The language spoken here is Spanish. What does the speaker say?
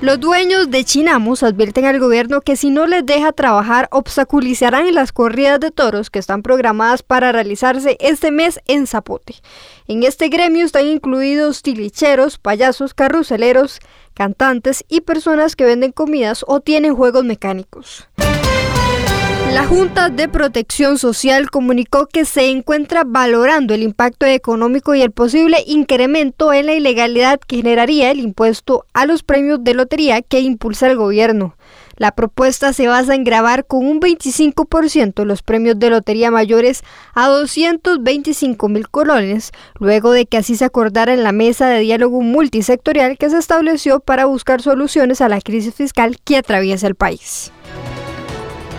Los dueños de Chinamos advierten al gobierno que si no les deja trabajar, obstaculizarán las corridas de toros que están programadas para realizarse este mes en Zapote. En este gremio están incluidos tilicheros, payasos, carruseleros, cantantes y personas que venden comidas o tienen juegos mecánicos. La Junta de Protección Social comunicó que se encuentra valorando el impacto económico y el posible incremento en la ilegalidad que generaría el impuesto a los premios de lotería que impulsa el gobierno. La propuesta se basa en grabar con un 25% los premios de lotería mayores a 225 mil colones, luego de que así se acordara en la mesa de diálogo multisectorial que se estableció para buscar soluciones a la crisis fiscal que atraviesa el país.